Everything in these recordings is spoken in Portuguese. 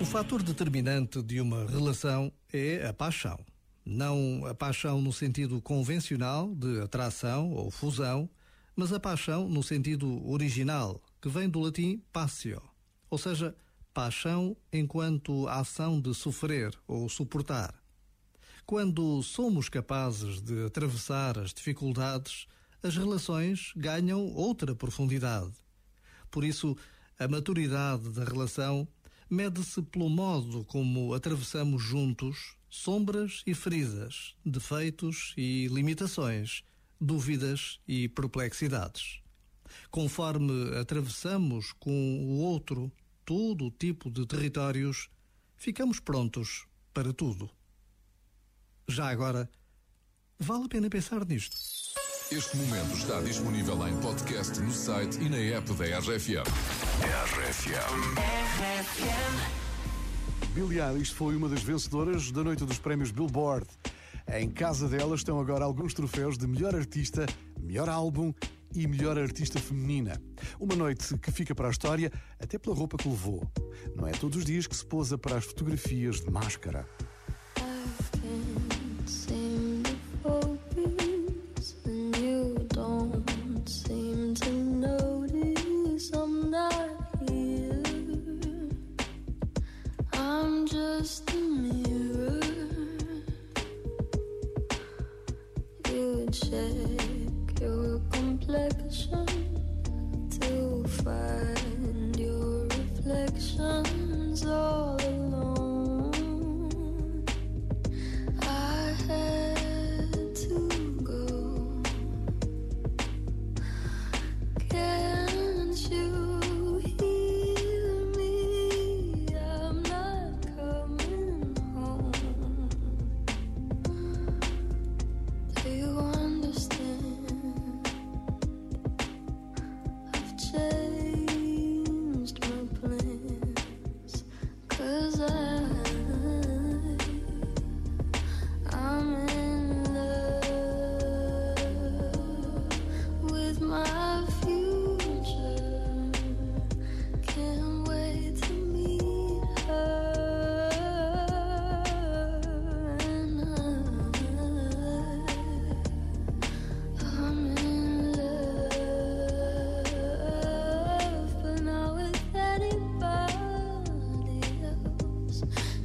O fator determinante de uma relação é a paixão. Não a paixão no sentido convencional de atração ou fusão, mas a paixão no sentido original, que vem do latim passio, ou seja, paixão enquanto ação de sofrer ou suportar. Quando somos capazes de atravessar as dificuldades, as relações ganham outra profundidade. Por isso, a maturidade da relação mede-se pelo modo como atravessamos juntos sombras e feridas, defeitos e limitações, dúvidas e perplexidades. Conforme atravessamos com o outro todo o tipo de territórios, ficamos prontos para tudo. Já agora, vale a pena pensar nisto. Este momento está disponível em podcast no site e na app da RFM. RFM. Billie Eilish foi uma das vencedoras da noite dos prémios Billboard. Em casa dela estão agora alguns troféus de melhor artista, melhor álbum e melhor artista feminina. Uma noite que fica para a história até pela roupa que levou. Não é todos os dias que se pousa para as fotografias de máscara. Find your reflections. All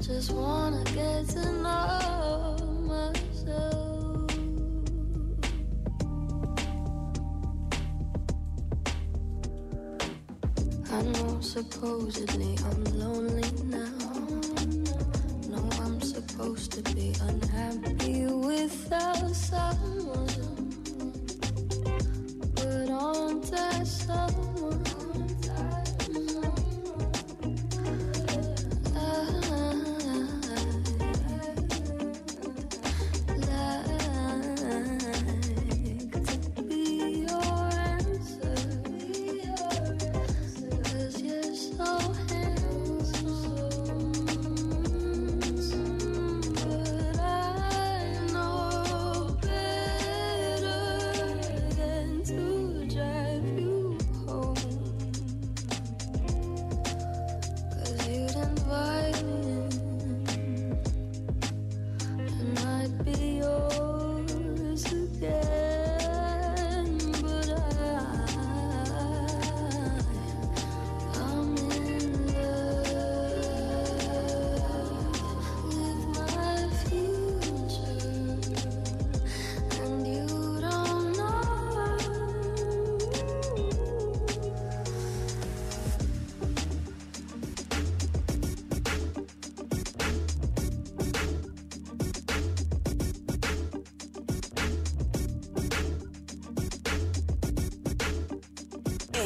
Just wanna get to know myself. I know supposedly I'm lonely now. No, I'm supposed to be unhappy without someone.